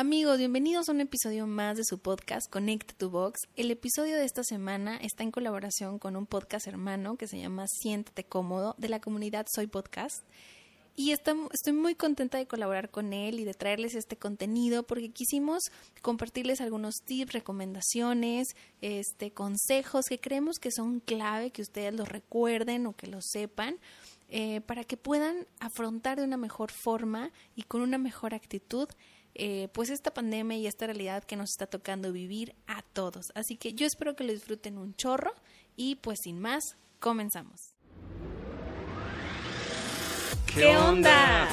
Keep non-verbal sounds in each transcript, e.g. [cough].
Amigos, bienvenidos a un episodio más de su podcast Connect to Box. El episodio de esta semana está en colaboración con un podcast hermano que se llama Siéntete Cómodo de la comunidad Soy Podcast. Y estoy muy contenta de colaborar con él y de traerles este contenido porque quisimos compartirles algunos tips, recomendaciones, este, consejos que creemos que son clave, que ustedes los recuerden o que lo sepan, eh, para que puedan afrontar de una mejor forma y con una mejor actitud eh, pues esta pandemia y esta realidad que nos está tocando vivir a todos. Así que yo espero que lo disfruten un chorro y pues sin más, comenzamos. ¿Qué, onda?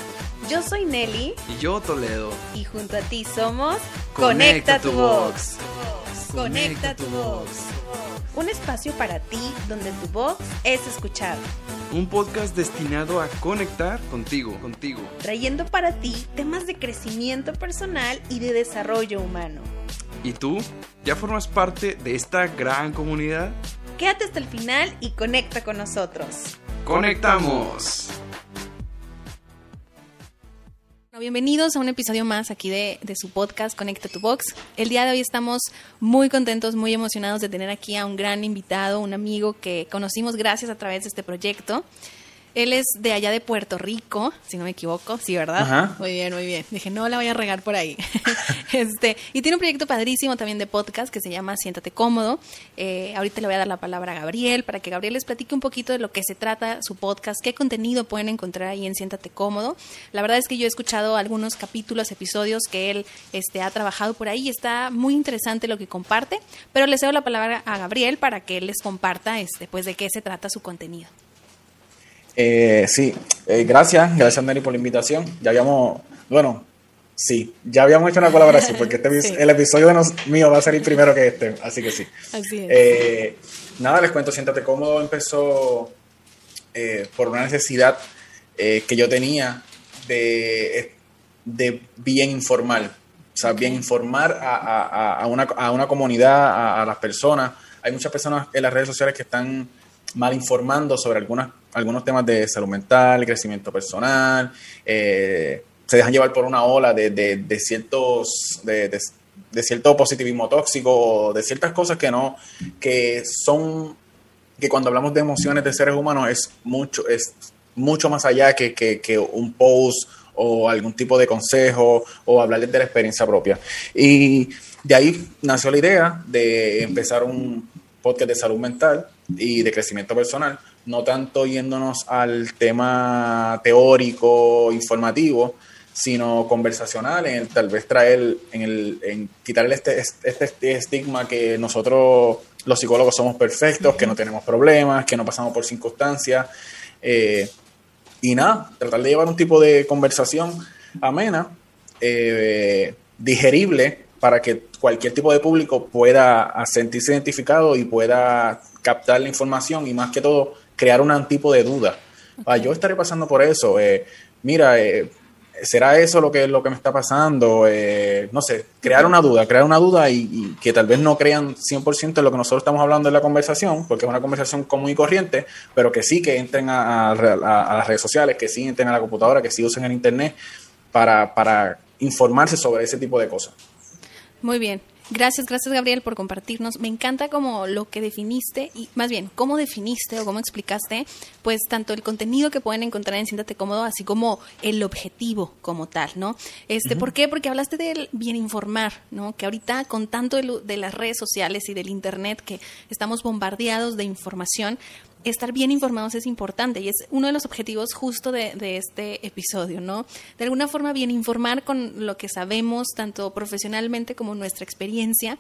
Yo soy Nelly. Y yo Toledo. Y junto a ti somos Conecta, tu Box. Conecta tu Box. Un espacio para ti donde tu voz es escuchada. Un podcast destinado a conectar contigo, contigo. Trayendo para ti temas de crecimiento personal y de desarrollo humano. ¿Y tú? ¿Ya formas parte de esta gran comunidad? Quédate hasta el final y conecta con nosotros. ¡Conectamos! Bienvenidos a un episodio más aquí de, de, su podcast Conecta tu Box. El día de hoy estamos muy contentos, muy emocionados de tener aquí a un gran invitado, un amigo que conocimos gracias a través de este proyecto. Él es de allá de Puerto Rico, si no me equivoco, sí, ¿verdad? Ajá. Muy bien, muy bien. Dije, no la voy a regar por ahí. [laughs] este, y tiene un proyecto padrísimo también de podcast que se llama Siéntate Cómodo. Eh, ahorita le voy a dar la palabra a Gabriel para que Gabriel les platique un poquito de lo que se trata su podcast, qué contenido pueden encontrar ahí en Siéntate Cómodo. La verdad es que yo he escuchado algunos capítulos, episodios que él este, ha trabajado por ahí y está muy interesante lo que comparte, pero les cedo la palabra a Gabriel para que él les comparta este, pues, de qué se trata su contenido. Eh, sí, eh, gracias, gracias Nelly por la invitación. Ya habíamos, bueno, sí, ya habíamos hecho una colaboración porque este, [laughs] sí. el episodio de nos, mío va a salir primero que este, así que sí. Así es. Eh, nada, les cuento, siéntate cómodo, empezó eh, por una necesidad eh, que yo tenía de, de bien informar, o sea, bien informar a, a, a, una, a una comunidad, a las personas. Hay muchas personas en las redes sociales que están mal informando sobre algunas, algunos temas de salud mental, crecimiento personal, eh, se dejan llevar por una ola de, de, ciertos, de, cierto positivismo tóxico, de ciertas cosas que no, que son, que cuando hablamos de emociones de seres humanos es mucho, es mucho más allá que, que un post o algún tipo de consejo o hablarles de la experiencia propia. Y de ahí nació la idea de empezar un podcast de salud mental y de crecimiento personal, no tanto yéndonos al tema teórico, informativo, sino conversacional, en el, tal vez traer, en, el, en quitarle este, este, este, estigma que nosotros los psicólogos somos perfectos, que no tenemos problemas, que no pasamos por circunstancias. Eh, y nada, tratar de llevar un tipo de conversación amena, eh, digerible, para que cualquier tipo de público pueda sentirse identificado y pueda captar la información y más que todo crear un tipo de duda. Ah, yo estaré pasando por eso. Eh, mira, eh, ¿será eso lo que, lo que me está pasando? Eh, no sé, crear una duda, crear una duda y, y, que tal vez no crean 100% en lo que nosotros estamos hablando en la conversación, porque es una conversación común y corriente, pero que sí que entren a, a, a las redes sociales, que sí entren a la computadora, que sí usen el Internet para, para informarse sobre ese tipo de cosas. Muy bien. Gracias, gracias Gabriel por compartirnos. Me encanta como lo que definiste y más bien cómo definiste o cómo explicaste, pues tanto el contenido que pueden encontrar en Siéntate Cómodo, así como el objetivo como tal, ¿no? Este, uh -huh. ¿por qué? Porque hablaste del bien informar, ¿no? Que ahorita con tanto de, de las redes sociales y del internet que estamos bombardeados de información, estar bien informados es importante y es uno de los objetivos justo de, de, este episodio, ¿no? De alguna forma bien informar con lo que sabemos, tanto profesionalmente como nuestra experiencia.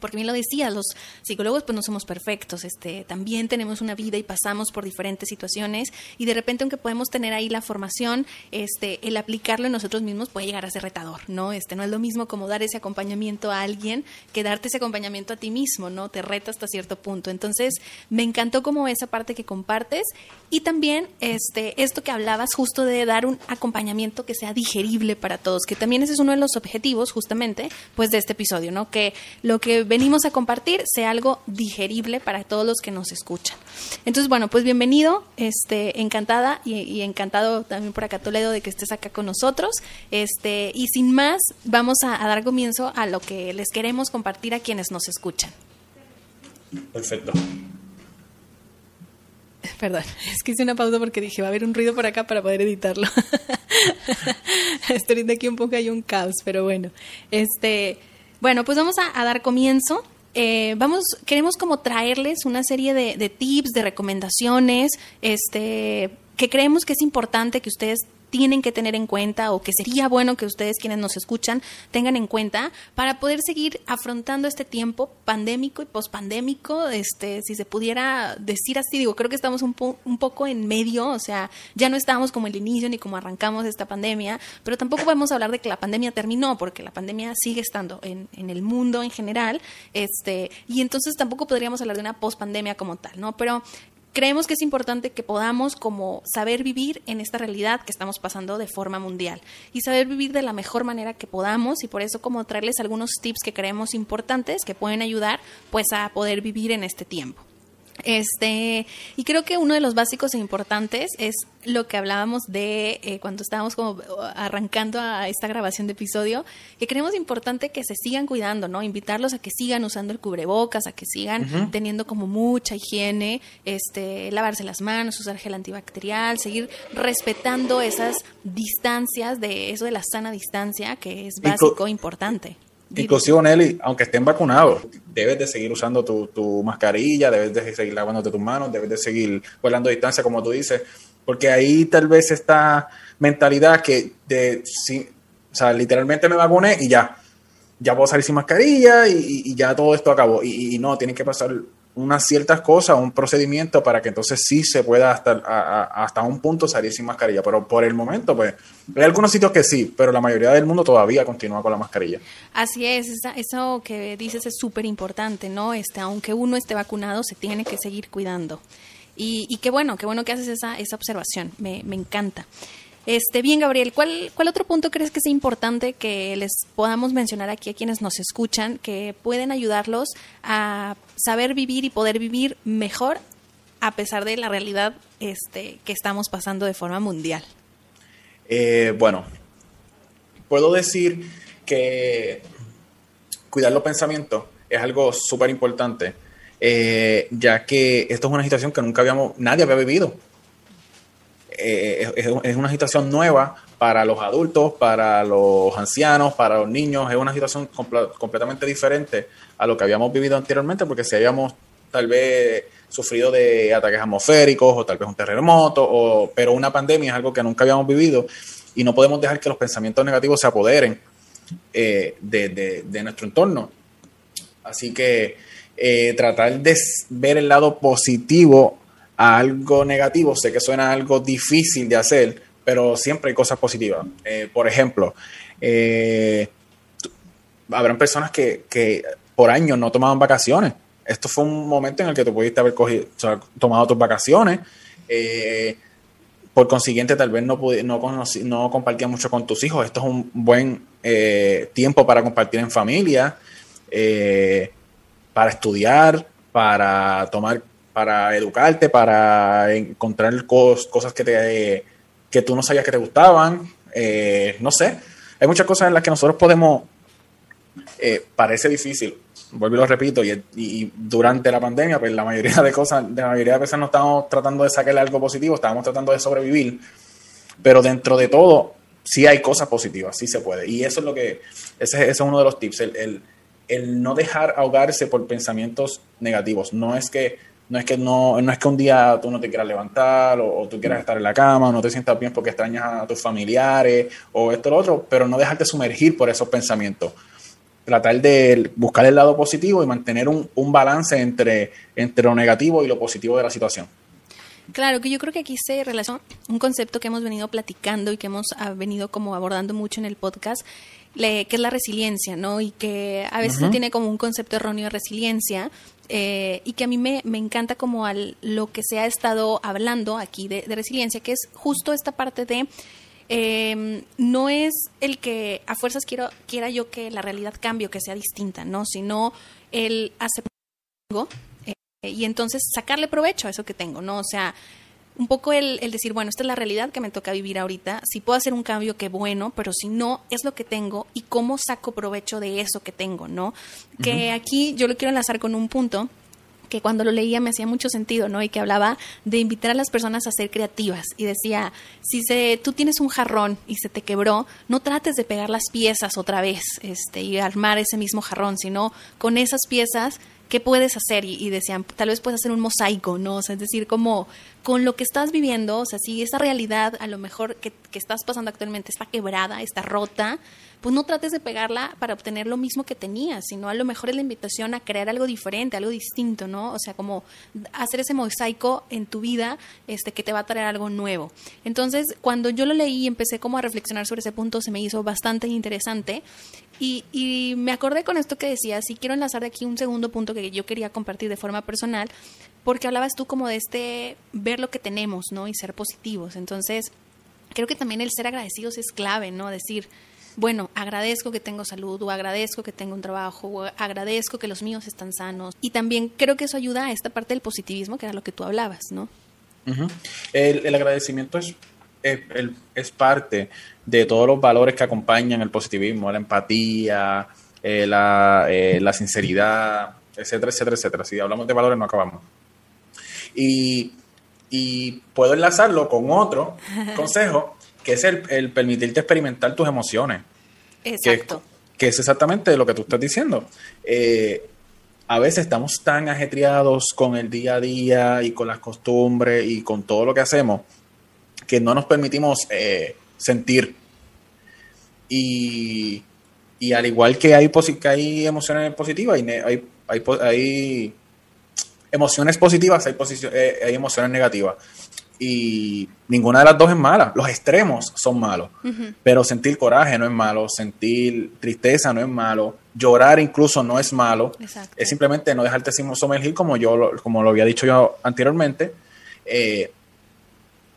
Porque bien lo decía, los psicólogos pues no somos perfectos, este, también tenemos una vida y pasamos por diferentes situaciones y de repente aunque podemos tener ahí la formación, este, el aplicarlo en nosotros mismos puede llegar a ser retador, ¿no? Este, no es lo mismo como dar ese acompañamiento a alguien que darte ese acompañamiento a ti mismo, ¿no? Te reta hasta cierto punto. Entonces, me encantó como esa parte que compartes y también este, esto que hablabas justo de dar un acompañamiento que sea digerible para todos, que también ese es uno de los objetivos justamente pues de este episodio, ¿no? Que lo que venimos a compartir sea algo digerible para todos los que nos escuchan. Entonces, bueno, pues bienvenido, este, encantada y, encantado también por acá Toledo de que estés acá con nosotros. Este, y sin más, vamos a, a dar comienzo a lo que les queremos compartir a quienes nos escuchan. Perfecto. [laughs] Perdón, es que hice una pausa porque dije, va a haber un ruido por acá para poder editarlo. [laughs] Estoy de aquí un poco hay un caos, pero bueno. Este, bueno, pues vamos a, dar comienzo. Eh, vamos, queremos como traerles una serie de, de tips, de recomendaciones, este, que creemos que es importante que ustedes tienen que tener en cuenta o que sería bueno que ustedes quienes nos escuchan tengan en cuenta para poder seguir afrontando este tiempo pandémico y pospandémico, este, si se pudiera decir así, digo, creo que estamos un, un poco en medio, o sea, ya no estamos como el inicio ni como arrancamos esta pandemia, pero tampoco podemos hablar de que la pandemia terminó, porque la pandemia sigue estando en, en el mundo en general, este, y entonces tampoco podríamos hablar de una pospandemia como tal, ¿no? Pero creemos que es importante que podamos como saber vivir en esta realidad que estamos pasando de forma mundial y saber vivir de la mejor manera que podamos y por eso como traerles algunos tips que creemos importantes que pueden ayudar pues a poder vivir en este tiempo. Este, y creo que uno de los básicos e importantes es lo que hablábamos de eh, cuando estábamos como arrancando a esta grabación de episodio, que creemos importante que se sigan cuidando, ¿no? Invitarlos a que sigan usando el cubrebocas, a que sigan teniendo como mucha higiene, este, lavarse las manos, usar gel antibacterial, seguir respetando esas distancias de eso de la sana distancia, que es básico, importante. Inclusive, Nelly, aunque estén vacunados, debes de seguir usando tu, mascarilla, debes de seguir lavándote tus manos, debes de seguir guardando distancia, como tú dices, porque ahí tal vez esta mentalidad que de, si, o sea, literalmente me vacuné y ya, ya puedo salir sin mascarilla y, ya todo esto acabó. Y, y, no, tienen que pasar unas ciertas cosas, un procedimiento para que entonces sí se pueda hasta, hasta un punto salir sin mascarilla. Pero por el momento, pues, hay algunos sitios que sí, pero la mayoría del mundo todavía continúa con la mascarilla. Así es, eso que dices es súper importante, ¿no? Este, aunque uno esté vacunado, se tiene que seguir cuidando. Y, y qué bueno, qué bueno que haces esa, esa observación, me, me encanta. Este, bien, Gabriel, ¿cuál, ¿cuál otro punto crees que sea importante que les podamos mencionar aquí a quienes nos escuchan que pueden ayudarlos a saber vivir y poder vivir mejor a pesar de la realidad este, que estamos pasando de forma mundial? Eh, bueno, puedo decir que cuidar los pensamientos es algo súper importante, eh, ya que esto es una situación que nunca habíamos, nadie había vivido eh, es, una situación nueva para los adultos, para los ancianos, para los niños. Es una situación completamente diferente a lo que habíamos vivido anteriormente, porque si habíamos tal vez sufrido de ataques atmosféricos o tal vez un terremoto, o, pero una pandemia es algo que nunca habíamos vivido y no podemos dejar que los pensamientos negativos se apoderen eh, de, nuestro entorno. Así que eh, tratar de ver el lado positivo algo negativo, sé que suena algo difícil de hacer, pero siempre hay cosas positivas. Eh, por ejemplo, eh, habrán personas que, por años no tomaban vacaciones. Esto fue un momento en el que tú pudiste haber cogido, tomado tus vacaciones. Eh, por consiguiente, tal vez no, no, no compartía mucho con tus hijos. Esto es un buen tiempo para compartir en familia, para estudiar, para tomar para educarte, para encontrar cosas que, te, que tú no sabías que te gustaban. Eh, no sé, hay muchas cosas en las que nosotros podemos, eh, parece difícil, vuelvo y lo repito, y, durante la pandemia, pues la mayoría de cosas, la mayoría de veces no estamos tratando de sacarle algo positivo, estábamos tratando de sobrevivir, pero dentro de todo, sí hay cosas positivas, sí se puede. Y eso es lo que, ese, es uno de los tips, el, el no dejar ahogarse por pensamientos negativos. No es que no es que no, no es que un día tú no te quieras levantar o, tú quieras estar en la cama o no te sientas bien porque extrañas a tus familiares o esto o lo otro, pero no dejarte sumergir por esos pensamientos. Tratar de buscar el lado positivo y mantener un, un balance entre, entre lo negativo y lo positivo de la situación. Claro, que yo creo que aquí se relaciona un concepto que hemos venido platicando y que hemos venido como abordando mucho en el podcast, que es la resiliencia, ¿no? Y que a veces se tiene como un concepto erróneo de resiliencia, eh, y que a mí me, me encanta como al, lo que se ha estado hablando aquí de, resiliencia, que es justo esta parte de eh, no es el que a fuerzas quiero, quiera yo que la realidad cambie o que sea distinta, ¿no? Sino el aceptar eh, y entonces sacarle provecho a eso que tengo, ¿no? O sea, un poco el, el, decir, bueno, esta es la realidad que me toca vivir ahorita, si puedo hacer un cambio, qué bueno, pero si no, es lo que tengo y cómo saco provecho de eso que tengo, ¿no? Uh -huh. Que aquí yo lo quiero enlazar con un punto que cuando lo leía me hacía mucho sentido, ¿no? Y que hablaba de invitar a las personas a ser creativas. Y decía, si se, tú tienes un jarrón y se te quebró, no trates de pegar las piezas otra vez este, y armar ese mismo jarrón, sino con esas piezas ¿qué puedes hacer? Y, decían, tal vez puedes hacer un mosaico, ¿no? O sea, es decir, como con lo que estás viviendo, o sea, si esa realidad a lo mejor que, que estás pasando actualmente está quebrada, está rota, pues no trates de pegarla para obtener lo mismo que tenías, sino a lo mejor es la invitación a crear algo diferente, algo distinto, ¿no? O sea, como hacer ese mosaico en tu vida este, que te va a traer algo nuevo. Entonces, cuando yo lo leí y empecé como a reflexionar sobre ese punto, se me hizo bastante interesante y, y me acordé con esto que decías y quiero enlazar de aquí un segundo punto que yo quería compartir de forma personal, porque hablabas tú como de este ver lo que tenemos, ¿no? Y ser positivos. Entonces, creo que también el ser agradecidos es clave, ¿no? Decir, bueno, agradezco que tengo salud o agradezco que tengo un trabajo o agradezco que los míos están sanos. Y también creo que eso ayuda a esta parte del positivismo, que era lo que tú hablabas, ¿no? El, el, agradecimiento es, es, es, parte de todos los valores que acompañan el positivismo, la empatía, eh, la, eh, la sinceridad, etcétera, etcétera, etcétera. Si hablamos de valores no acabamos. Y, y puedo enlazarlo con otro [laughs] consejo que es el, el, permitirte experimentar tus emociones. Exacto. Que, que, es exactamente lo que tú estás diciendo. Eh, a veces estamos tan ajetreados con el día a día y con las costumbres y con todo lo que hacemos que no nos permitimos eh, sentir. Y, y, al igual que hay, que hay emociones positivas, hay, hay, hay, hay emociones positivas, hay, eh, hay emociones negativas y ninguna de las dos es mala. Los extremos son malos, uh -huh. pero sentir coraje no es malo, sentir tristeza no es malo, llorar incluso no es malo. Exacto. Es simplemente no dejarte sumergir como yo como lo había dicho yo anteriormente. Eh,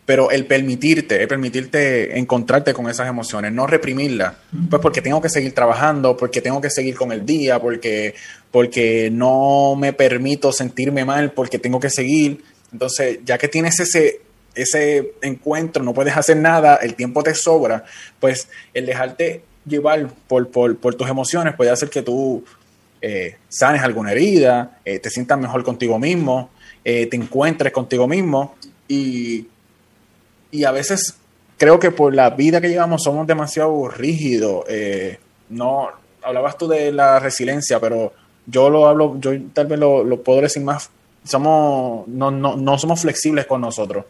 pero el permitirte, el permitirte encontrarte con esas emociones, no reprimirlas, pues porque tengo que seguir trabajando, porque tengo que seguir con el día, porque, porque no me permito sentirme mal, porque tengo que seguir. Entonces, ya que tienes ese, ese encuentro, no puedes hacer nada, el tiempo te sobra, pues el dejarte llevar por, por, por tus emociones puede hacer que tú eh, sanes alguna herida, eh, te sientas mejor contigo mismo, eh, te encuentres contigo mismo y, y, a veces creo que por la vida que llevamos somos demasiado rígidos. Eh, no, hablabas tú de la resiliencia, pero yo lo hablo, yo tal vez lo, lo puedo decir más, somos, no, no, no somos flexibles con nosotros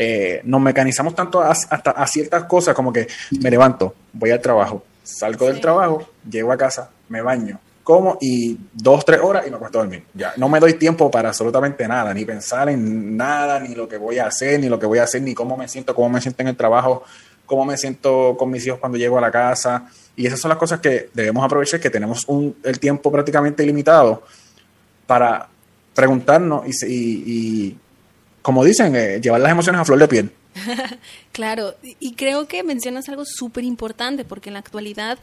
eh, nos mecanizamos tanto a, hasta a ciertas cosas como que me levanto, voy al trabajo, salgo sí. del trabajo, llego a casa, me baño, como y dos, tres horas y me acuesto a dormir. Ya no me doy tiempo para absolutamente nada, ni pensar en nada, ni lo que voy a hacer, ni lo que voy a hacer, ni cómo me siento, cómo me siento en el trabajo, cómo me siento con mis hijos cuando llego a la casa. Y esas son las cosas que debemos aprovechar, que tenemos un, el tiempo prácticamente ilimitado para preguntarnos y, y, y como dicen, eh, llevar las emociones a flor de piel. [laughs] claro, y creo que mencionas algo súper importante, porque en la actualidad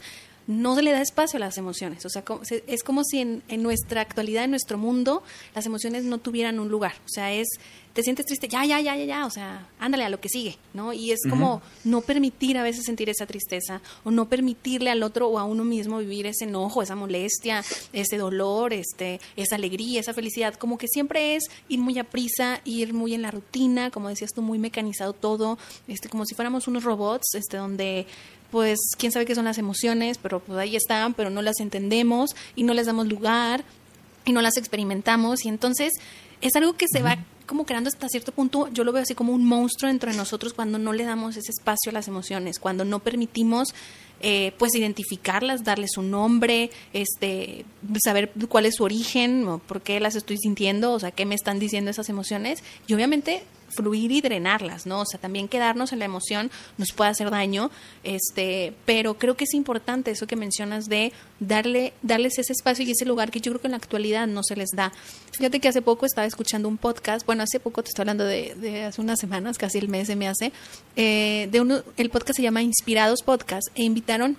no se le da espacio a las emociones. O sea, es como si en, en, nuestra actualidad, en nuestro mundo, las emociones no tuvieran un lugar. O sea, es, te sientes triste, ya, ya, ya, ya, ya, o sea, ándale a lo que sigue, ¿no? Y es como uh -huh. no permitir a veces sentir esa tristeza o no permitirle al otro o a uno mismo vivir ese enojo, esa molestia, ese dolor, este, esa alegría, esa felicidad. Como que siempre es ir muy a prisa, ir muy en la rutina, como decías tú, muy mecanizado todo, este, como si fuéramos unos robots, este, donde pues quién sabe qué son las emociones, pero pues ahí están, pero no las entendemos y no les damos lugar y no las experimentamos. Y entonces es algo que se va como creando hasta cierto punto, yo lo veo así como un monstruo dentro de nosotros cuando no le damos ese espacio a las emociones, cuando no permitimos eh, pues identificarlas, darles un nombre, este, saber cuál es su origen, o por qué las estoy sintiendo, o sea, qué me están diciendo esas emociones. Y obviamente fluir y drenarlas, ¿no? O sea, también quedarnos en la emoción nos puede hacer daño, este, pero creo que es importante eso que mencionas de darle, darles ese espacio y ese lugar que yo creo que en la actualidad no se les da. Fíjate que hace poco estaba escuchando un podcast, bueno, hace poco te estoy hablando de, de hace unas semanas, casi el mes se me hace, eh, de uno, el podcast se llama Inspirados Podcast, e invitaron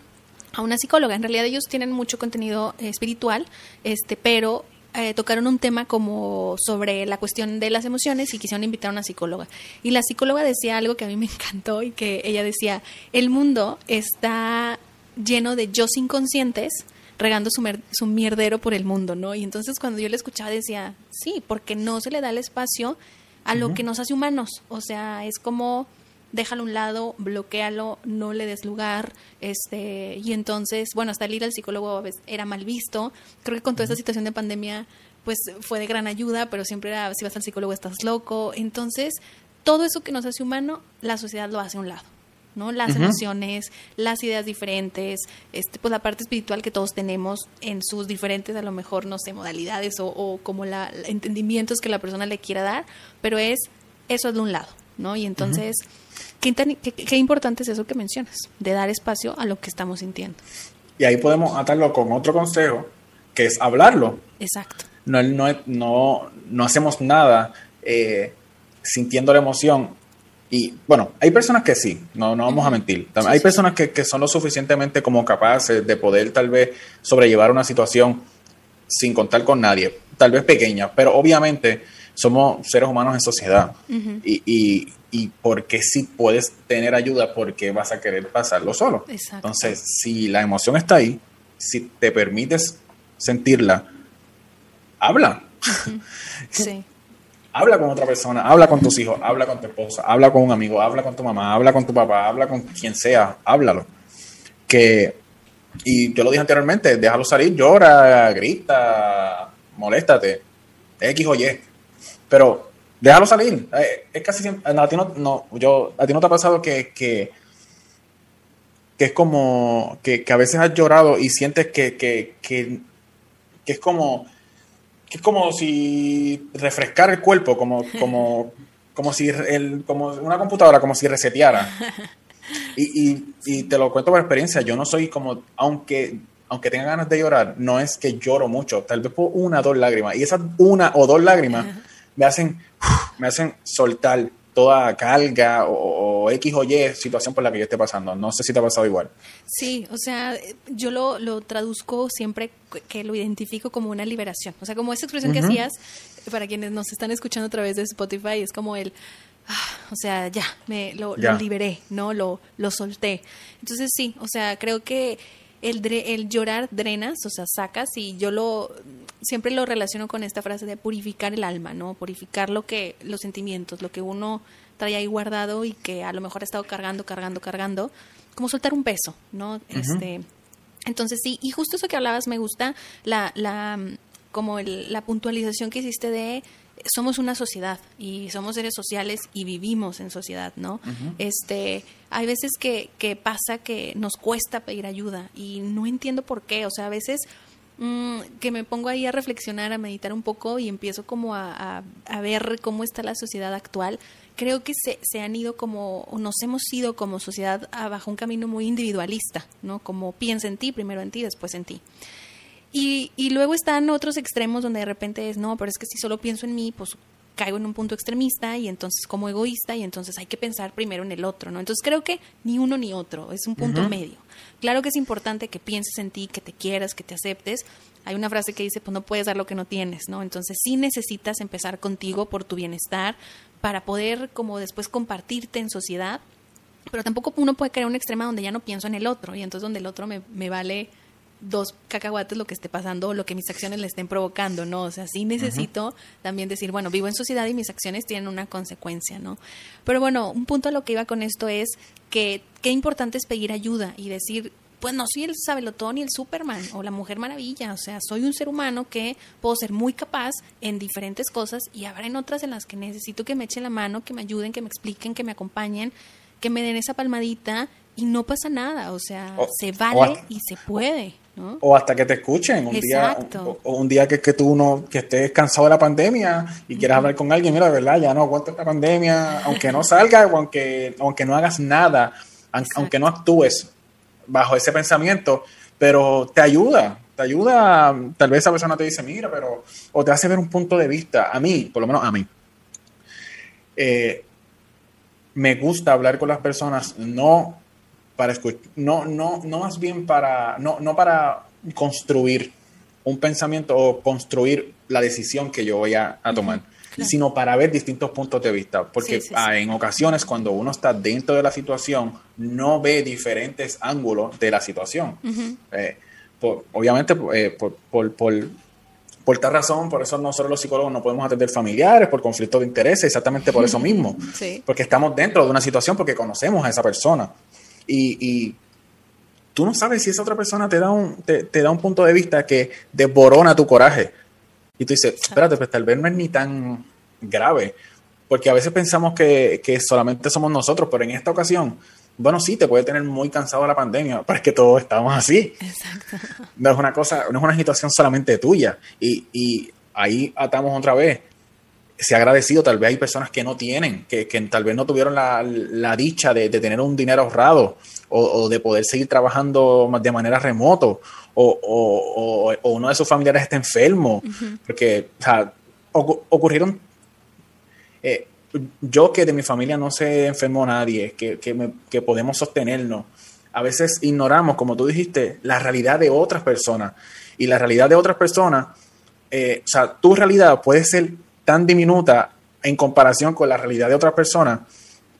a una psicóloga. En realidad ellos tienen mucho contenido eh, espiritual, este, pero eh, tocaron un tema como sobre la cuestión de las emociones y quisieron invitar a una psicóloga. Y la psicóloga decía algo que a mí me [laughs] encantó y que ella decía, el mundo está lleno de yo inconscientes regando su, su mierdero por el mundo, ¿no? Y entonces cuando yo le escuchaba decía, sí, porque no se le da el espacio a lo que nos hace humanos. O sea, es como déjalo a un lado, bloquealo, no le des lugar, este, y entonces, bueno, hasta el ir al psicólogo era mal visto. Creo que con toda esta situación de pandemia, pues fue de gran ayuda, pero siempre era, si vas al psicólogo estás loco. Entonces, todo eso que nos hace humano, la sociedad lo hace a un lado. ¿no? Las emociones, las ideas diferentes, este, pues la parte espiritual que todos tenemos en sus diferentes, a lo mejor, no sé, modalidades o, o como la, entendimientos que la persona le quiera dar, pero es eso de un lado, ¿no? Y entonces, qué, qué, importante es eso que mencionas, de dar espacio a lo que estamos sintiendo. Y ahí podemos atarlo con otro consejo, que es hablarlo. Exacto. No, no, no, no hacemos nada eh, sintiendo la emoción y bueno, hay personas que sí, no, no vamos a mentir. hay personas que, que, son lo suficientemente como capaces de poder tal vez sobrellevar una situación sin contar con nadie, tal vez pequeña, pero obviamente somos seres humanos en sociedad. y, y, y, porque si puedes tener ayuda, porque vas a querer pasarlo solo. Entonces, si la emoción está ahí, si te permites sentirla, habla. Sí [laughs] habla con otra persona, habla con tus hijos, habla con tu esposa, habla con un amigo, habla con tu mamá, habla con tu papá, habla con quien sea, háblalo. Que, y yo lo dije anteriormente, déjalo salir, llora, grita, moléstate, X o Y. Pero déjalo salir. Eh, es casi siempre, a ti no, yo, a ti no te ha pasado que, que, es como que, a veces has llorado y sientes que, que, que es como es como si refrescar el cuerpo, como, como, [laughs] como si el, como una computadora, como si reseteara. Y, y, te lo cuento por experiencia, yo no soy como, aunque, aunque tenga ganas de llorar, no es que lloro mucho, tal vez por una o dos lágrimas. Y esas una o dos lágrimas me hacen, me hacen soltar toda carga o, X o Y situación por la que yo esté pasando. No sé si te ha pasado igual. Sí, o sea, yo lo, lo traduzco siempre que lo identifico como una liberación. O sea, como esa expresión que hacías, para quienes nos están escuchando a través de Spotify, es como el, ah, o sea, ya, me lo, lo, liberé, ¿no? Lo, lo solté. Entonces sí, o sea, creo que el, el llorar drenas, o sea, sacas y yo lo siempre lo relaciono con esta frase de purificar el alma, ¿no? Purificar lo que los sentimientos, lo que uno trae ahí guardado y que a lo mejor ha estado cargando, cargando, cargando, como soltar un peso, ¿no? Este entonces sí, y justo eso que hablabas me gusta la la como la puntualización que hiciste de somos una sociedad y somos seres sociales y vivimos en sociedad, ¿no? Este, hay veces que, que pasa que nos cuesta pedir ayuda y no entiendo por qué, o sea, a veces mm, que me pongo ahí a reflexionar, a meditar un poco y empiezo como a, a, ver cómo está la sociedad actual, creo que se, se, han ido como, nos hemos ido como sociedad bajo un camino muy individualista, ¿no? Como piensa en ti, primero en ti, después en ti. Y, y luego están otros extremos donde de repente es, no, pero es que si solo pienso en mí, pues caigo en un punto extremista y entonces como egoísta y entonces hay que pensar primero en el otro, ¿no? Entonces creo que ni uno ni otro, es un punto medio. Claro que es importante que pienses en ti, que te quieras, que te aceptes. Hay una frase que dice, pues no puedes dar lo que no tienes, ¿no? Entonces sí necesitas empezar contigo por tu bienestar para poder como después compartirte en sociedad, pero tampoco uno puede crear un extrema donde ya no pienso en el otro y entonces donde el otro me, me vale dos cacahuates lo que esté pasando o lo que mis acciones le estén provocando, ¿no? O sea, sí necesito también decir, bueno, vivo en sociedad y mis acciones tienen una consecuencia, ¿no? Pero bueno, un punto a lo que iba con esto es que qué importante es pedir ayuda y decir, pues no soy el sabelotón y el Superman o la Mujer Maravilla, o sea, soy un ser humano que puedo ser muy capaz en diferentes cosas y habrá en otras en las que necesito que me echen la mano, que me ayuden, que me expliquen, que me acompañen, que me den esa palmadita y no pasa nada, o sea, se vale y se puede ¿no? O hasta que te escuchen. Un día, o, o un día que, que tú no, que estés cansado de la pandemia y quieras hablar con alguien, mira, de verdad, ya no aguanto esta pandemia, aunque no salga o aunque, aunque no hagas nada, aunque no actúes bajo ese pensamiento, pero te ayuda, te ayuda, tal vez esa persona te dice, mira, pero, o te hace ver un punto de vista, a mí, por lo menos a mí. Eh, me gusta hablar con las personas, no para escuchar, no, no, no más bien para, no, no para construir un pensamiento o construir la decisión que yo voy a, a tomar, claro. sino para ver distintos puntos de vista, porque Sí, sí, ah, sí. en ocasiones cuando uno está dentro de la situación, no ve diferentes ángulos de la situación. Eh, por- obviamente, eh, por, por, por, por tal razón, por eso nosotros los psicólogos no podemos atender familiares, por conflicto de intereses, exactamente por eso mismo. Sí. Porque estamos dentro de una situación porque conocemos a esa persona. Y, y tú no sabes si esa otra persona te da, un, te, te da un punto de vista que desborona tu coraje. Y tú dices, espérate, pues tal vez no es ni tan grave. Porque a veces pensamos que, que solamente somos nosotros, pero en esta ocasión, bueno, sí, te puede tener muy cansado la pandemia, pero es que todos estamos así. Exacto. No es una cosa, no es una situación solamente tuya. Y, y ahí atamos otra vez. Se ha agradecido, tal vez hay personas que no tienen, que, que tal vez no tuvieron la, la dicha de, de tener un dinero ahorrado o, o de poder seguir trabajando de manera remoto o, o- uno de sus familiares está enfermo. Porque o sea, ocurrieron eh, yo que de mi familia no se enfermó nadie, que, que, me- que podemos sostenernos, a veces ignoramos, como tú dijiste, la realidad de otras personas. Y la realidad de otras personas, eh, o sea, tu realidad puede ser tan diminuta en comparación con la realidad de otras personas.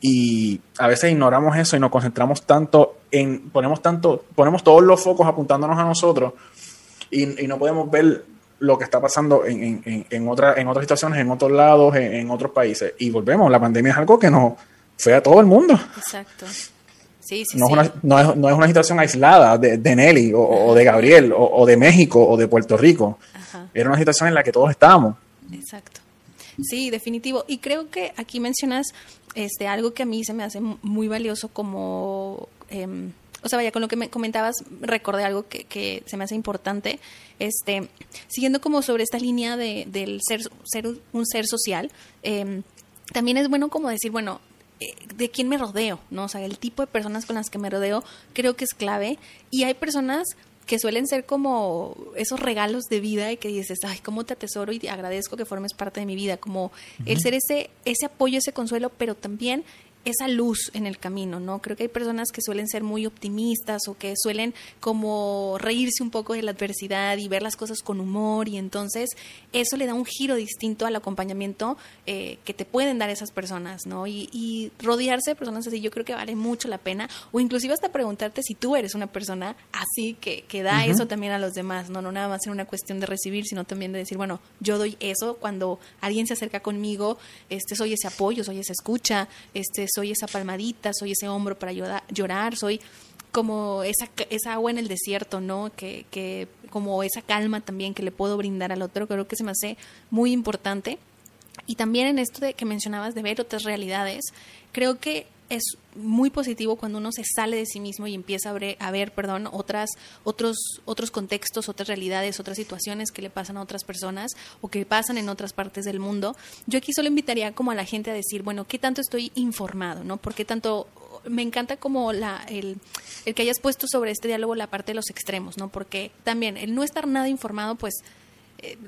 Y a veces ignoramos eso y nos concentramos tanto en, ponemos tanto, ponemos todos los focos apuntándonos a nosotros y, y no podemos ver lo que está pasando en, en, en, en otra- en otras situaciones, en otros lados, en, en otros países. Y volvemos, la pandemia es algo que nos fue a todo el mundo. Exacto. Sí, sí, No, sí. es una, no, es, no es una situación aislada de, de Nelly o, o de Gabriel o, o de México o de Puerto Rico. Ajá. Era una situación en la que todos estábamos. Exacto. Sí, definitivo. Y creo que aquí mencionas este algo que a mí se me hace mu- muy valioso como... em, o sea, vaya, con lo que me comentabas, recordé algo que, se me hace importante. Este, siguiendo como sobre esta línea de, del ser, ser un- un ser social, em, también es bueno como decir, bueno, eh, de quién me rodeo, ¿no? O sea, el tipo de personas con las que me rodeo creo que es clave. Y hay personas que suelen ser como esos regalos de vida y que dices, ay, cómo te atesoro y te agradezco que formes parte de mi vida, como el ser ese, ese apoyo, ese consuelo, pero también esa luz en el camino, ¿no? Creo que hay personas que suelen ser muy optimistas o que suelen como reírse un poco de la adversidad y ver las cosas con humor y entonces eso le da un giro distinto al acompañamiento eh, que te pueden dar esas personas, ¿no? Y, y rodearse de personas así yo creo que vale mucho la pena o inclusive hasta preguntarte si tú eres una persona así que, que da eso también a los demás, ¿no? No nada más en una cuestión de recibir, sino también de decir, bueno, yo doy eso cuando alguien se acerca conmigo, este soy ese apoyo, soy esa escucha, este soy esa palmadita, soy ese hombro para llora- llorar, soy como esa, agua en el desierto, ¿no? Que, que como esa calma también que le puedo brindar al otro, creo que se me hace muy importante. Y también en esto que mencionabas de ver otras realidades, creo que es muy positivo cuando uno se sale de sí mismo y empieza a ver, perdón, otras, otros, otros contextos, otras realidades, otras situaciones que le pasan a otras personas o que pasan en otras partes del mundo. Yo aquí solo invitaría como a la gente a decir, bueno, ¿qué tanto estoy informado? ¿no? ¿Por qué tanto me encanta como la, el, el que hayas puesto sobre este diálogo la parte de los extremos, ¿no? Porque también el no estar nada informado, pues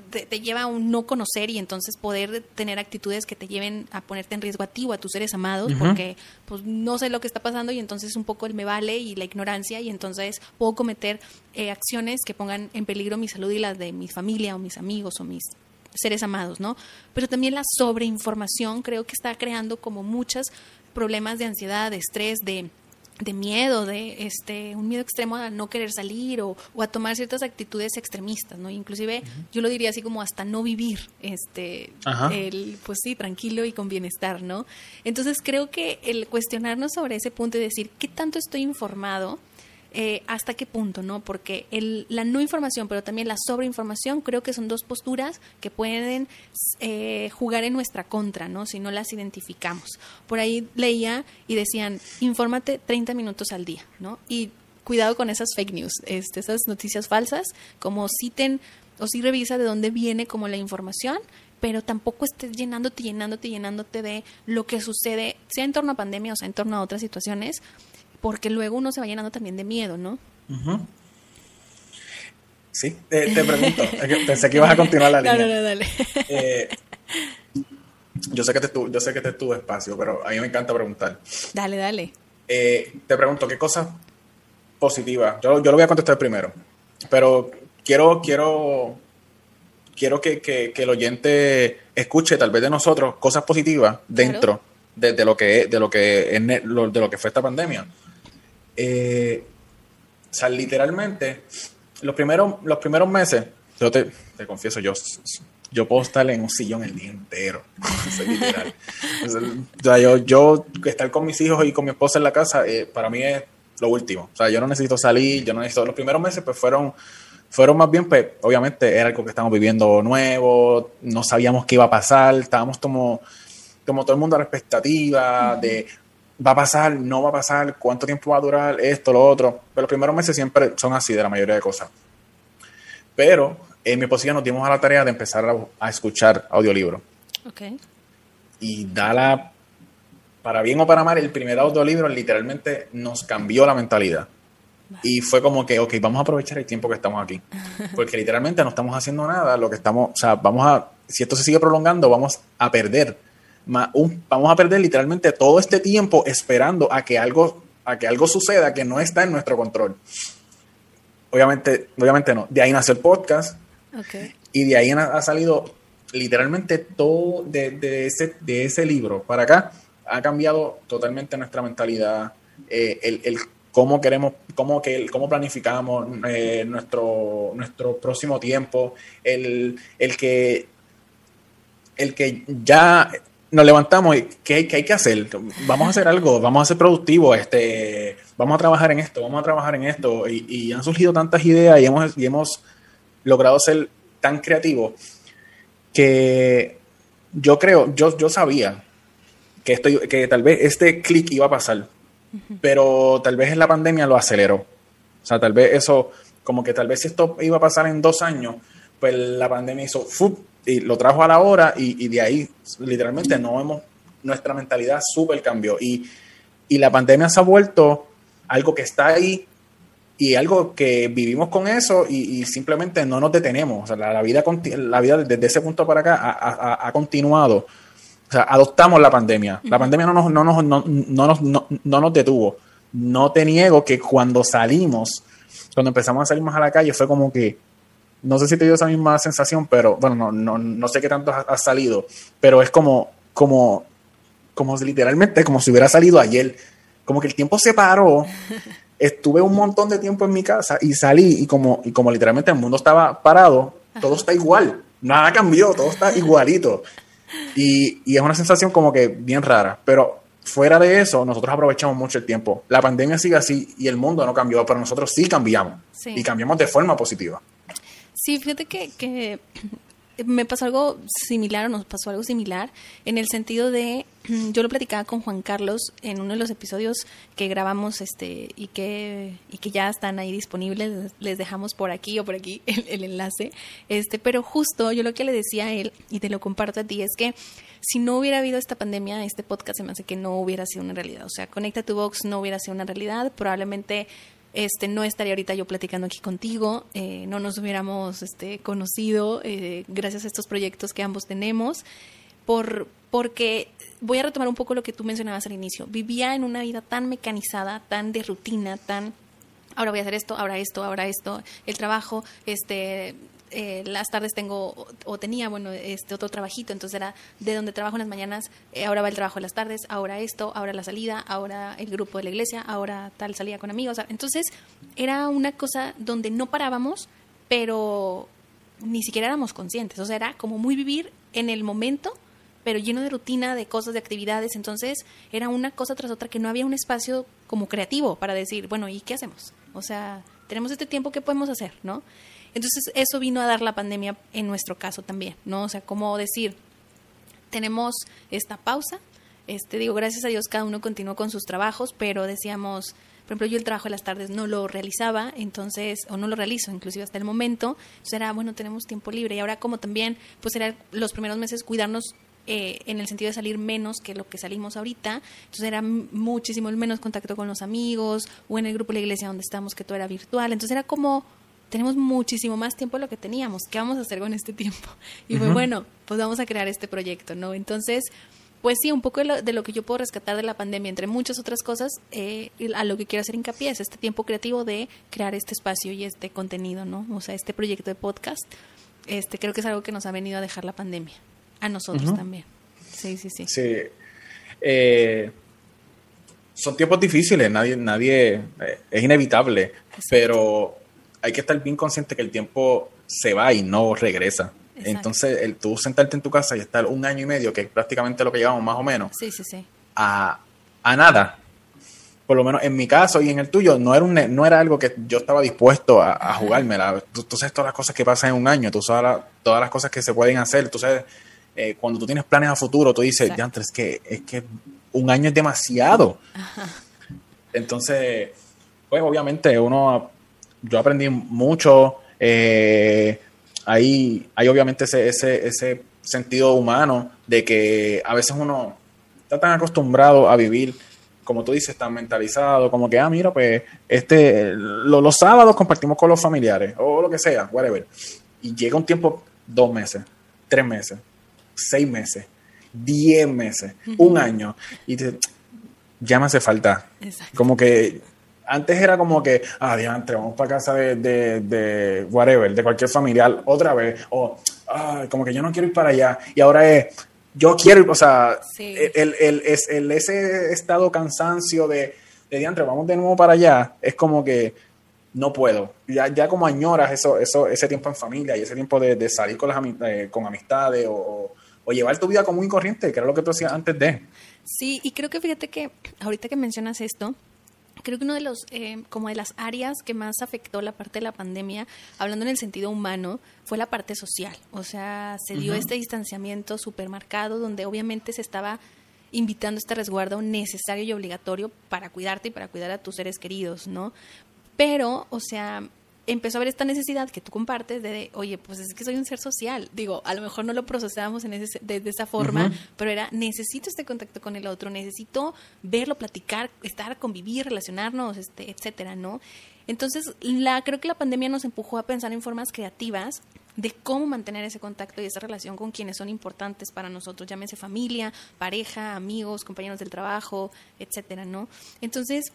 te, te lleva a un no conocer y entonces poder tener actitudes que te lleven a ponerte en riesgo a ti o a tus seres amados, porque pues no sé lo que está pasando y entonces un poco el me vale y la ignorancia y entonces puedo cometer eh, acciones que pongan en peligro mi salud y las de mi familia o mis amigos o mis seres amados, ¿no? Pero también la sobreinformación creo que está creando como muchos problemas de ansiedad, de estrés, de, de miedo, de este un miedo extremo a no querer salir o, o a tomar ciertas actitudes extremistas, ¿no? Inclusive yo lo diría así como hasta no vivir, este, Ajá. el, pues sí, tranquilo y con bienestar, ¿no? Entonces creo que el cuestionarnos sobre ese punto y decir qué tanto estoy informado, eh, hasta qué punto, ¿no? Porque el, la no información, pero también la sobreinformación, creo que son dos posturas que pueden eh, jugar en nuestra contra, ¿no? Si no las identificamos. Por ahí leía y decían, infórmate 30 minutos al día, ¿no? Y cuidado con esas fake news, este, esas noticias falsas, como citen o sí revisa de dónde viene como la información, pero tampoco estés llenándote, llenándote, llenándote de lo que sucede, sea en torno a pandemia o sea en torno a otras situaciones, porque luego uno se va llenando también de miedo, ¿no? Sí, te, pregunto, pensé que ibas a continuar la [laughs] línea. No, no, dale. Eh, yo sé que te yo sé que te tu espacio, pero a mí me encanta preguntar. Dale, dale. Eh, te pregunto, ¿qué cosas positivas? Yo, yo lo voy a contestar primero, pero quiero, quiero, quiero que, el oyente escuche tal vez de nosotros cosas positivas dentro de, lo que de lo que es, de lo que fue esta pandemia. Eh, o sea, literalmente, los primeros, los primeros meses, yo te, confieso, yo yo puedo estar en un sillón el día entero. [laughs] o sea, yo, yo estar con mis hijos y con mi esposa en la casa, eh, para mí es lo último. O sea, yo no necesito salir, yo no necesito. Los primeros meses, pues fueron, fueron más bien, pues, obviamente era algo que estábamos viviendo nuevo, no sabíamos qué iba a pasar, estábamos como, como todo el mundo a la expectativa de va a pasar, no va a pasar, cuánto tiempo va a durar, esto, lo otro. Pero los primeros meses siempre son así de la mayoría de cosas. Pero en mi posición nos dimos a la tarea de empezar a, escuchar audiolibros. Ok. Y dala, para bien o para mal, el primer audiolibro literalmente nos cambió la mentalidad. Y fue como que, ok, vamos a aprovechar el tiempo que estamos aquí. [laughs] Porque literalmente no estamos haciendo nada. Lo que estamos, o sea, vamos a, si esto se sigue prolongando, vamos a perder. Vamos a perder literalmente todo este tiempo esperando a que algo, a que algo suceda que no está en nuestro control. Obviamente, obviamente no. De ahí nació el podcast. Y de ahí ha, salido literalmente todo de, ese, de ese libro para acá. Ha cambiado totalmente nuestra mentalidad, eh, el, cómo queremos, cómo, que, cómo planificamos eh, nuestro, nuestro próximo tiempo, el, el, que, el que ya nos levantamos y ¿qué, hay que hacer? Vamos a hacer algo, vamos a ser productivos, este, vamos a trabajar en esto, vamos a trabajar en esto. Y, y han surgido tantas ideas y hemos, y hemos logrado ser tan creativo que yo creo, yo, yo sabía que, esto, que tal vez este clic iba a pasar, pero tal vez la pandemia lo aceleró. O sea, tal vez eso, como que tal vez esto iba a pasar en dos años, pues la pandemia hizo ¡fup! Y lo trajo a la hora y, de ahí literalmente no hemos, nuestra mentalidad súper cambió. Y, y la pandemia se ha vuelto algo que está ahí y algo que vivimos con eso y, simplemente no nos detenemos. O sea, la, vida, la vida desde ese punto para acá ha, continuado. O sea, adoptamos la pandemia. La pandemia no nos, no, nos, no, nos, no, nos detuvo. No te niego que cuando salimos, cuando empezamos a salir más a la calle, fue como que, no sé si te dio esa misma sensación, pero bueno, no, no, no sé qué tanto ha, salido, pero es como, como, como literalmente, como si hubiera salido ayer. Como que el tiempo se paró [laughs] estuve un montón de tiempo en mi casa y salí y como, y como literalmente el mundo estaba parado, todo está igual, nada cambió, todo está igualito. Y, y, es una sensación como que bien rara, pero fuera de eso, nosotros aprovechamos mucho el tiempo. La pandemia sigue así y el mundo no cambió, pero nosotros sí cambiamos y cambiamos de forma positiva. Sí, fíjate que, que [clears throat] me pasó algo similar o nos pasó algo similar en el sentido de [clears throat] yo lo platicaba con Juan Carlos en uno de los episodios que grabamos este y que y que ya están ahí disponibles les dejamos por aquí o por aquí [laughs] el, enlace este pero justo yo lo que le decía a él y te lo comparto a ti es que si no hubiera habido esta pandemia este podcast se me hace que no hubiera sido una realidad. O sea Conecta tu Box no hubiera sido una realidad probablemente este, no estaría ahorita yo platicando aquí contigo, eh, no nos hubiéramos este, conocido eh, gracias a estos proyectos que ambos tenemos, por, porque voy a retomar un poco lo que tú mencionabas al inicio, vivía en una vida tan mecanizada, tan de rutina, tan ahora voy a hacer esto, ahora esto, ahora esto, el trabajo, este, eh, las tardes tengo o tenía, bueno, este otro trabajito, entonces era de donde trabajo en las mañanas, eh, ahora va el trabajo en las tardes, ahora esto, ahora la salida, ahora el grupo de la iglesia, ahora tal salida con amigos. Entonces era una cosa donde no parábamos, pero ni siquiera éramos conscientes, o sea, era como muy vivir en el momento pero lleno de rutina, de cosas, de actividades. Entonces era una cosa tras otra que no había un espacio como creativo para decir, bueno, ¿y qué hacemos? O sea, tenemos este tiempo, ¿qué podemos hacer? ¿No? Entonces, eso vino a dar la pandemia en nuestro caso también, ¿no? O sea, como decir, tenemos esta pausa, este, digo, gracias a Dios cada uno continuó con sus trabajos, pero decíamos, Por ejemplo, yo el trabajo de las tardes no lo realizaba, entonces, o no lo realizo, inclusive hasta el momento. Entonces era, bueno, tenemos tiempo libre. Y ahora como también, pues era los primeros meses cuidarnos eh, en el sentido de salir menos que lo que salimos ahorita. Entonces era muchísimo menos contacto con los amigos o en el grupo de la iglesia donde estamos que todo era virtual. Entonces era como tenemos muchísimo más tiempo de lo que teníamos. ¿Qué vamos a hacer con este tiempo? [laughs] Y fue bueno, pues vamos a crear este proyecto, ¿no? Entonces, pues sí, un poco de lo, que yo puedo rescatar de la pandemia, entre muchas otras cosas, eh, a lo que quiero hacer hincapié es este tiempo creativo de crear este espacio y este contenido, ¿no? O sea, este proyecto de podcast, este creo que es algo que nos ha venido a dejar la pandemia. A nosotros también. Sí, sí, sí. Sí. Eh, son tiempos difíciles, nadie, nadie, eh, es inevitable, pero hay que estar bien consciente que el tiempo se va y no regresa. Entonces, el tú sentarte en tu casa y estar un año y medio, que es prácticamente lo que llevamos más o menos, sí, sí, sí. A, a nada, por lo menos en mi caso y en el tuyo, no era, un, no era algo que yo estaba dispuesto a, a jugármela. Tú, sabes todas las cosas que pasan en un año, tú sabes todas las cosas que se pueden hacer, tú sabes eh, cuando tú tienes planes a futuro, tú dices, ya, es que, es que un año es demasiado. Entonces, pues obviamente uno, yo aprendí mucho, eh, hay, obviamente ese, ese, ese sentido humano de que a veces uno está tan acostumbrado a vivir como tú dices, tan mentalizado, como que, ah, mira, pues, este, los sábados compartimos con los familiares, o lo que sea, whatever. Y llega un tiempo, dos meses, tres meses, seis meses, diez meses, un año, y ya me hace falta. Como que antes era como que, ah, diantre, vamos para casa de, de, whatever, de cualquier familiar otra vez, o ah, como que yo no quiero ir para allá, y ahora es, yo quiero ir, o sea, el, el, el, ese estado cansancio de, de diantre, vamos de nuevo para allá, es como que no puedo. Ya, ya como añoras eso, eso, ese tiempo en familia y ese tiempo de, salir con, las, eh, con amistades o, o llevar tu vida como y corriente, que era lo que tú hacías antes de. Sí, y creo que fíjate que ahorita que mencionas esto, creo que uno de los, eh, como de las áreas que más afectó la parte de la pandemia, hablando en el sentido humano, fue la parte social. O sea, se dio este distanciamiento supermercado donde obviamente se estaba invitando este resguardo necesario y obligatorio para cuidarte y para cuidar a tus seres queridos, ¿no? Pero, o sea, empezó a haber esta necesidad que tú compartes de, oye, pues es que soy un ser social. Digo, a lo mejor no lo procesábamos en ese, de, esa forma, pero era, necesito este contacto con el otro, necesito verlo, platicar, estar, convivir, relacionarnos, este, etcétera, ¿no? Entonces, la, creo que la pandemia nos empujó a pensar en formas creativas de cómo mantener ese contacto y esa relación con quienes son importantes para nosotros, llámese familia, pareja, amigos, compañeros del trabajo, etcétera, ¿no? Entonces,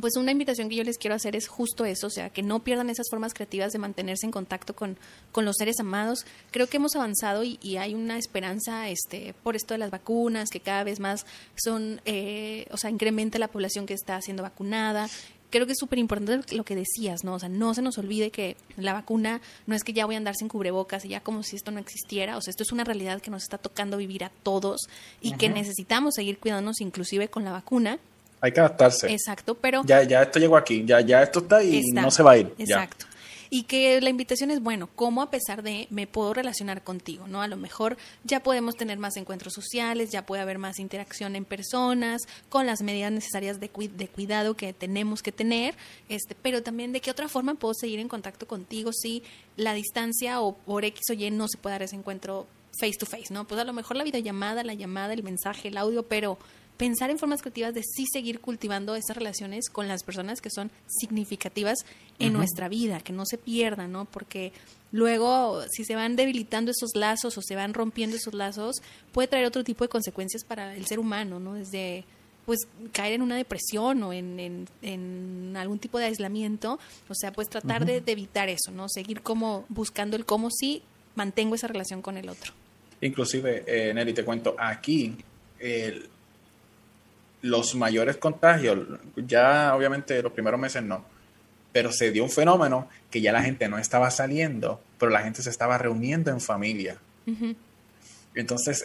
pues una invitación que yo les quiero hacer es justo eso, o sea, que no pierdan esas formas creativas de mantenerse en contacto con, con los seres amados. Creo que hemos avanzado y, hay una esperanza este, por esto de las vacunas, que cada vez más son, eh, o sea, incrementa la población que está siendo vacunada. Creo que es súper importante lo que decías, ¿no? O sea, no se nos olvide que la vacuna no es que ya voy a andar sin cubrebocas y ya como si esto no existiera. O sea, esto es una realidad que nos está tocando vivir a todos y que necesitamos seguir cuidándonos inclusive con la vacuna hay que adaptarse. Exacto, pero... Ya, ya esto llegó aquí, ya, ya esto está y no se va a ir. Exacto. Y que la invitación es, bueno, ¿cómo a pesar de me puedo relacionar contigo? ¿no? A lo mejor ya podemos tener más encuentros sociales, ya puede haber más interacción en personas, con las medidas necesarias de, de cuidado que tenemos que tener, este, pero también de qué otra forma puedo seguir en contacto contigo si la distancia o por X o Y no se puede dar ese encuentro face to face, ¿no? Pues a lo mejor la videollamada, la llamada, el mensaje, el audio, pero pensar en formas creativas de sí seguir cultivando esas relaciones con las personas que son significativas en nuestra vida, que no se pierdan, ¿no? Porque luego, si se van debilitando esos lazos o se van rompiendo esos lazos, puede traer otro tipo de consecuencias para el ser humano, ¿no? Desde pues caer en una depresión o en, en, algún tipo de aislamiento, o sea, pues tratar de, evitar eso, ¿no? Seguir como buscando el cómo sí mantengo esa relación con el otro. Inclusive, eh, Nelly, te cuento, aquí el, los mayores contagios, ya obviamente los primeros meses no, pero se dio un fenómeno que ya la gente no estaba saliendo, pero la gente se estaba reuniendo en familia. Entonces,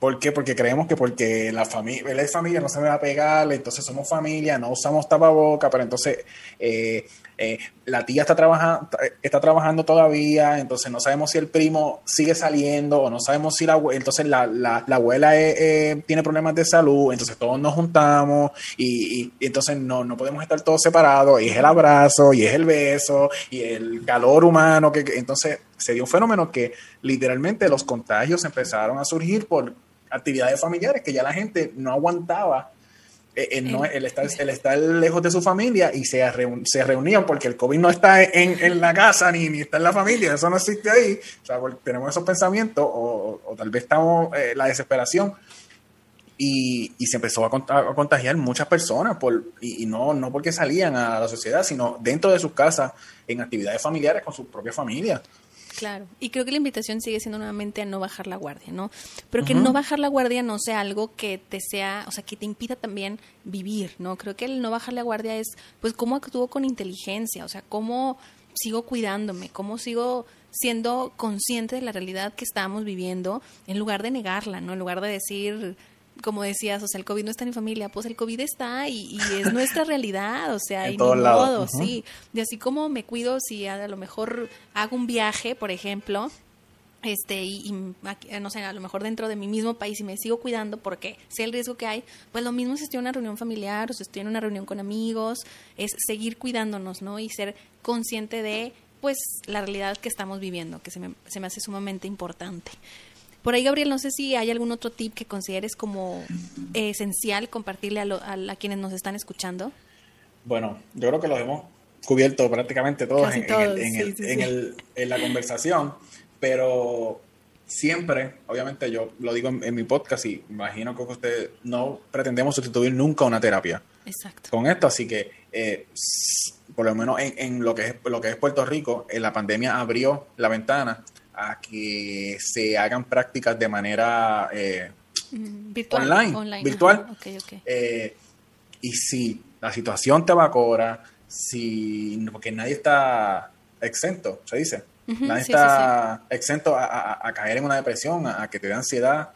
¿por qué? Porque creemos que porque la familia, él familia, no se me va a pegar, entonces somos familia, no usamos tapaboca, pero entonces eh, eh, la tía está, trabajando está trabajando todavía, entonces no sabemos si el primo sigue saliendo o no sabemos si la entonces la, la, la abuela eh, tiene problemas de salud, entonces todos nos juntamos y, entonces no, no podemos estar todos separados y es el abrazo y es el beso y el calor humano, que, entonces se dio un fenómeno que literalmente los contagios empezaron a surgir por actividades familiares que ya la gente no aguantaba eh, no, él, está, lejos de su familia y se, se reunían porque el COVID no está en, la casa ni, ni, está en la familia, eso no existe ahí. O sea, tenemos esos pensamientos o, tal vez estamos en eh, la desesperación y, y, se empezó a, contagiar muchas personas por, y, no, no porque salían a la sociedad, sino dentro de sus casas en actividades familiares con su propia familia. Claro, y creo que la invitación sigue siendo nuevamente a no bajar la guardia, ¿no? Pero que no bajar la guardia no sea algo que te sea, o sea, que te impida también vivir, ¿no? Creo que el no bajar la guardia es, pues, cómo actúo con inteligencia, o sea, cómo sigo cuidándome, cómo sigo siendo consciente de la realidad que estamos viviendo, en lugar de negarla, ¿no? En lugar de decir, como decías, o sea, el COVID no está en mi familia, pues el COVID está y, es [laughs] nuestra realidad, o sea, y ni modo, sí. Y así como me cuido si a, lo mejor hago un viaje, por ejemplo, este y, no sé, a lo mejor dentro de mi mismo país y me sigo cuidando porque sé el riesgo que hay, pues lo mismo si estoy en una reunión familiar o si estoy en una reunión con amigos, es seguir cuidándonos, ¿no? Y ser consciente de pues la realidad que estamos viviendo, que se me, se me hace sumamente importante. Por ahí, Gabriel, no sé si hay algún otro tip que consideres como esencial compartirle a, quienes nos están escuchando. Bueno, yo creo que lo hemos cubierto prácticamente todos, en, la conversación, pero siempre, obviamente yo lo digo en, mi podcast y imagino que ustedes no pretendemos sustituir nunca una terapia. Exacto. Con esto, así que eh, por lo menos en, lo que es lo que es Puerto Rico, en la pandemia abrió la ventana a que se hagan prácticas de manera eh, mm, virtual, online, virtual. Eh, y si la situación te va a cobrar, si, porque nadie está exento, se dice. nadie está exento a, caer en una depresión, a, que te dé ansiedad.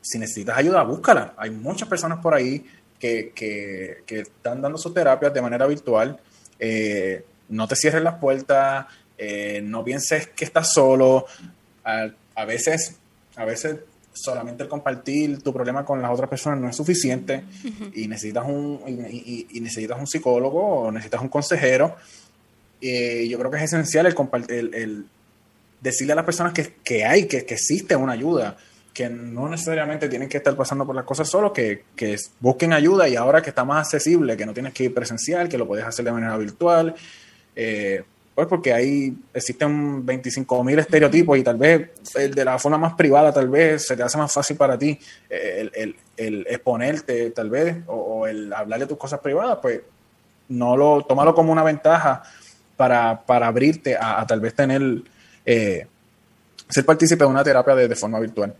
Si necesitas ayuda, búscala. Hay muchas personas por ahí que, que, están dando sus terapias de manera virtual. Eh, no te cierres las puertas, eh, no pienses que estás solo. A, veces, a veces solamente el compartir tu problema con las otras personas no es suficiente y necesitas un y, necesitas un psicólogo o necesitas un consejero. y yo creo que es esencial el, compartir, el, decirle a las personas que, hay, que, existe una ayuda, que no necesariamente tienen que estar pasando por las cosas solo, que, que busquen ayuda y ahora que está más accesible, que no tienes que ir presencial, que lo puedes hacer de manera virtual. Eh, pues porque ahí existen 25 mil estereotipos y tal vez de la forma más privada tal vez se te hace más fácil para ti el, exponerte tal vez o, el hablar de tus cosas privadas, pues no lo, tómalo como una ventaja para, para abrirte a, tal vez tener, eh, ser partícipe de una terapia de forma virtual.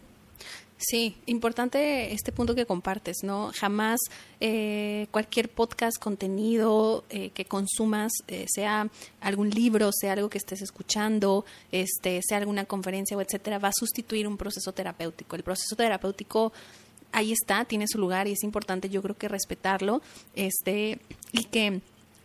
Sí, importante este punto que compartes, ¿no? Jamás eh, cualquier podcast, contenido eh, que consumas, eh, sea algún libro, sea algo que estés escuchando, este, sea alguna conferencia o etcétera, va a sustituir un proceso terapéutico. El proceso terapéutico ahí está, tiene su lugar y es importante, yo creo que respetarlo, este, y que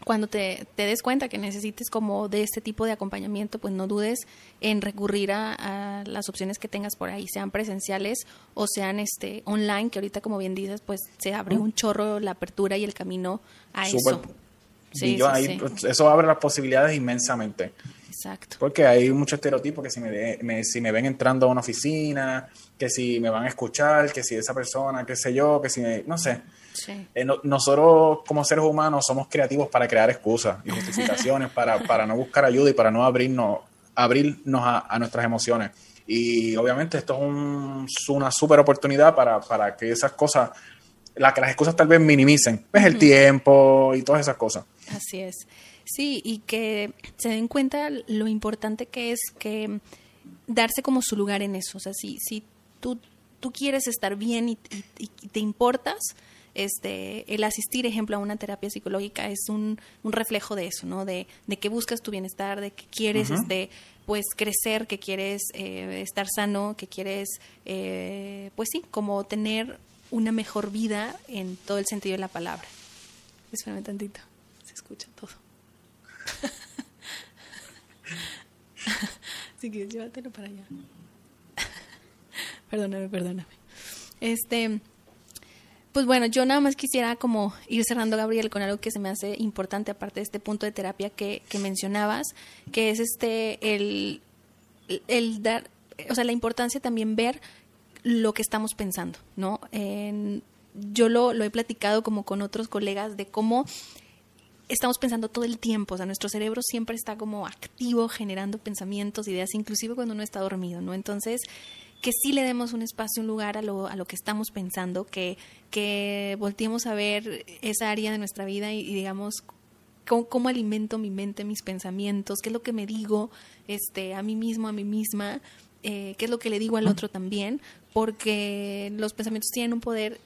cuando te, des cuenta que necesites como de este tipo de acompañamiento, pues no dudes en recurrir a, las opciones que tengas por ahí, sean presenciales o sean este online, que ahorita como bien dices, pues se abre un chorro la apertura y el camino a eso. Sí, pues, Eso abre las posibilidades inmensamente. Exacto. Porque hay muchos estereotipos que si me, si me ven entrando a una oficina, que si me van a escuchar, que si esa persona, qué sé yo, que si me, no sé. Eh, nosotros como seres humanos somos creativos para crear excusas y justificaciones, para, para no buscar ayuda y para no abrirnos, abrirnos a, nuestras emociones. Y obviamente esto es una súper oportunidad para, para, que esas cosas, la que las excusas tal vez minimicen, pues el tiempo y todas esas cosas. Así es. Sí, y que se den cuenta lo importante que es que darse como su lugar en eso. O sea, si, si tú, tú quieres estar bien y, y te importas, este, el asistir, ejemplo, a una terapia psicológica es un, un reflejo de eso, ¿no? De, de, que buscas tu bienestar, de que quieres, este, pues, crecer, que quieres eh, estar sano, que quieres, eh, pues sí, como tener una mejor vida en todo el sentido de la palabra. Espérame tantito, se escucha todo. [laughs] Así que llévatelo para allá. [laughs] perdóname, perdóname. Este, pues bueno, yo nada más quisiera como ir cerrando, Gabriel, con algo que se me hace importante, aparte de este punto de terapia que, que mencionabas, que es este, el, el dar, o sea, la importancia también ver lo que estamos pensando, ¿no? Yo lo, lo he platicado como con otros colegas de cómo estamos pensando todo el tiempo, o sea, nuestro cerebro siempre está como activo, generando pensamientos, ideas, inclusive cuando uno está dormido, ¿no? Entonces, que sí le demos un espacio, un lugar a lo, a lo que estamos pensando, que, que volteemos a ver esa área de nuestra vida y, y digamos, cómo, cómo, alimento mi mente, mis pensamientos, qué es lo que me digo este, a mí mismo, a mí misma, eh, qué es lo que le digo al otro también, porque los pensamientos tienen un poder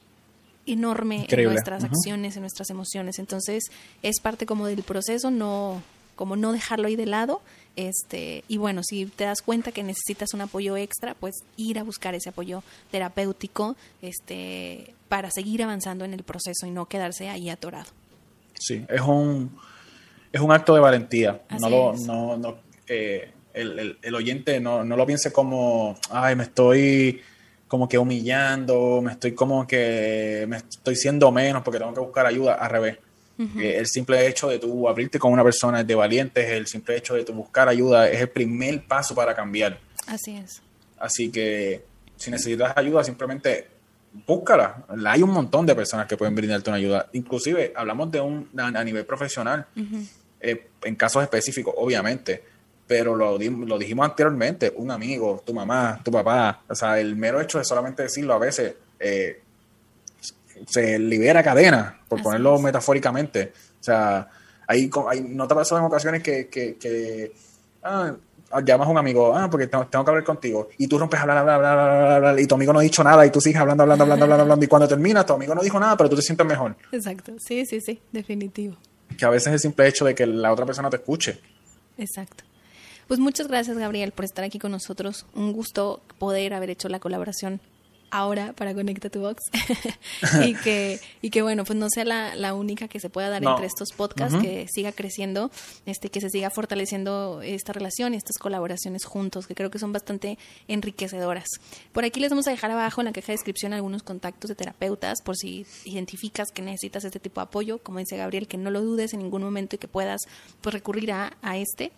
enorme Increíble. en nuestras acciones, en nuestras emociones. Entonces, es parte como del proceso, no como no dejarlo ahí de lado, este, y bueno, si te das cuenta que necesitas un apoyo extra, pues ir a buscar ese apoyo terapéutico, este, para seguir avanzando en el proceso y no quedarse ahí atorado. Sí, es un es un acto de valentía. Así no lo, no, no, eh, el, el, el, oyente no, no lo piense como, ay, me estoy como que humillando, me estoy como que me estoy siendo menos porque tengo que buscar ayuda, al revés. Uh -huh. El simple hecho de tú abrirte con una persona es de valientes, el simple hecho de tú buscar ayuda es el primer paso para cambiar. Así es. Así que si necesitas ayuda, simplemente búscala. Hay un montón de personas que pueden brindarte una ayuda. Inclusive, hablamos de un a, nivel profesional, uh -huh. eh, en casos específicos, obviamente, pero lo, lo, dijimos anteriormente, un amigo, tu mamá, tu papá, o sea, el mero hecho de solamente decirlo a veces eh, se libera cadena, por Así ponerlo es. metafóricamente. O sea, hay, hay, no te pasó en ocasiones que, que, que ah, llamas a un amigo, ah, porque tengo, tengo, que hablar contigo, y tú rompes a hablar, hablar, hablar, hablar, y tu amigo no ha dicho nada, y tú sigues hablando, hablando, hablando, hablando, hablando, y cuando terminas, tu amigo no dijo nada, pero tú te sientes mejor. Exacto, sí, sí, sí, definitivo. Que a veces el simple hecho de que la otra persona te escuche. Exacto. Pues muchas gracias, Gabriel, por estar aquí con nosotros. Un gusto poder haber hecho la colaboración ahora para Conecta tu Box [laughs] [laughs] y que y que bueno pues no sea la, la única que se pueda dar no. entre estos podcasts uh -huh. que siga creciendo este que se siga fortaleciendo esta relación y estas colaboraciones juntos que creo que son bastante enriquecedoras por aquí les vamos a dejar abajo en la caja de descripción algunos contactos de terapeutas por si identificas que necesitas este tipo de apoyo como dice Gabriel que no lo dudes en ningún momento y que puedas pues recurrir a, a este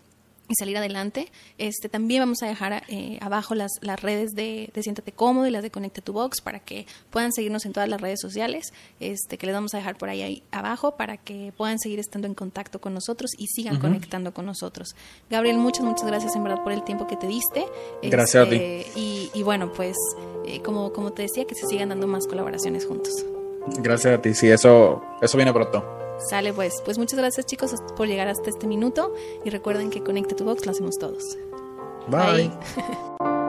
y salir adelante. Este, también vamos a dejar eh, abajo las, las redes de, de, Siéntate Cómodo y las de Conecta tu Box para que puedan seguirnos en todas las redes sociales, este, que les vamos a dejar por ahí, ahí abajo para que puedan seguir estando en contacto con nosotros y sigan uh -huh. conectando con nosotros. Gabriel, muchas, muchas gracias en verdad por el tiempo que te diste. Gracias este, a ti. Y, y bueno, pues eh, como, como te decía, que se sigan dando más colaboraciones juntos. Gracias a ti, sí, eso, eso viene pronto. Sale pues. Pues muchas gracias chicos por llegar hasta este minuto y recuerden que Conecte tu Box lo hacemos todos. Bye. Bye. [laughs]